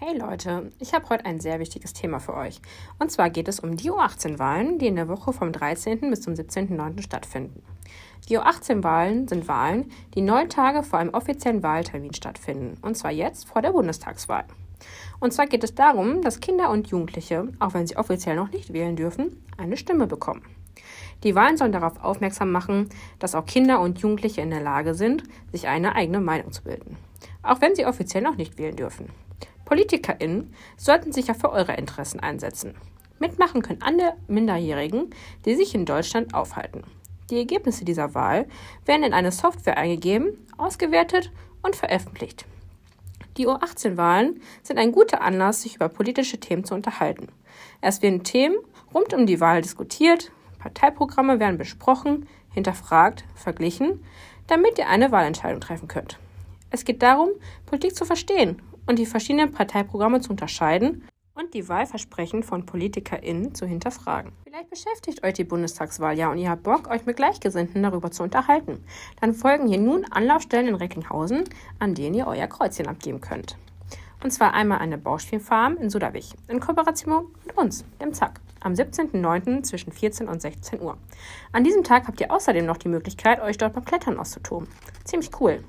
Hey Leute, ich habe heute ein sehr wichtiges Thema für euch. Und zwar geht es um die U18-Wahlen, die in der Woche vom 13. bis zum 17.09. stattfinden. Die U18-Wahlen sind Wahlen, die neun Tage vor einem offiziellen Wahltermin stattfinden. Und zwar jetzt vor der Bundestagswahl. Und zwar geht es darum, dass Kinder und Jugendliche, auch wenn sie offiziell noch nicht wählen dürfen, eine Stimme bekommen. Die Wahlen sollen darauf aufmerksam machen, dass auch Kinder und Jugendliche in der Lage sind, sich eine eigene Meinung zu bilden. Auch wenn sie offiziell noch nicht wählen dürfen. PolitikerInnen sollten sich ja für eure Interessen einsetzen. Mitmachen können alle Minderjährigen, die sich in Deutschland aufhalten. Die Ergebnisse dieser Wahl werden in eine Software eingegeben, ausgewertet und veröffentlicht. Die U18-Wahlen sind ein guter Anlass, sich über politische Themen zu unterhalten. Es werden Themen rund um die Wahl diskutiert, Parteiprogramme werden besprochen, hinterfragt, verglichen, damit ihr eine Wahlentscheidung treffen könnt. Es geht darum, Politik zu verstehen und die verschiedenen Parteiprogramme zu unterscheiden und die Wahlversprechen von PolitikerInnen zu hinterfragen. Vielleicht beschäftigt euch die Bundestagswahl ja und ihr habt Bock, euch mit Gleichgesinnten darüber zu unterhalten. Dann folgen hier nun Anlaufstellen in Recklinghausen, an denen ihr euer Kreuzchen abgeben könnt. Und zwar einmal eine Bauspielfarm in Sudawig in Kooperation mit uns, dem Zack, am 17.09. zwischen 14 und 16 Uhr. An diesem Tag habt ihr außerdem noch die Möglichkeit, euch dort beim Klettern auszutoben. Ziemlich cool.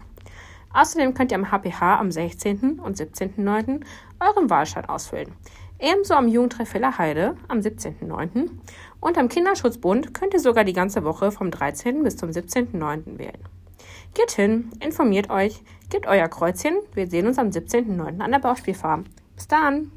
Außerdem könnt ihr am HPH am 16. und 17.09. euren Wahlschein ausfüllen. Ebenso am Jugendtreff Heide am 17.09. Und am Kinderschutzbund könnt ihr sogar die ganze Woche vom 13. bis zum 17.09. wählen. Geht hin, informiert euch, gebt euer Kreuzchen. Wir sehen uns am 17.09. an der Bauspielfarm. Bis dann!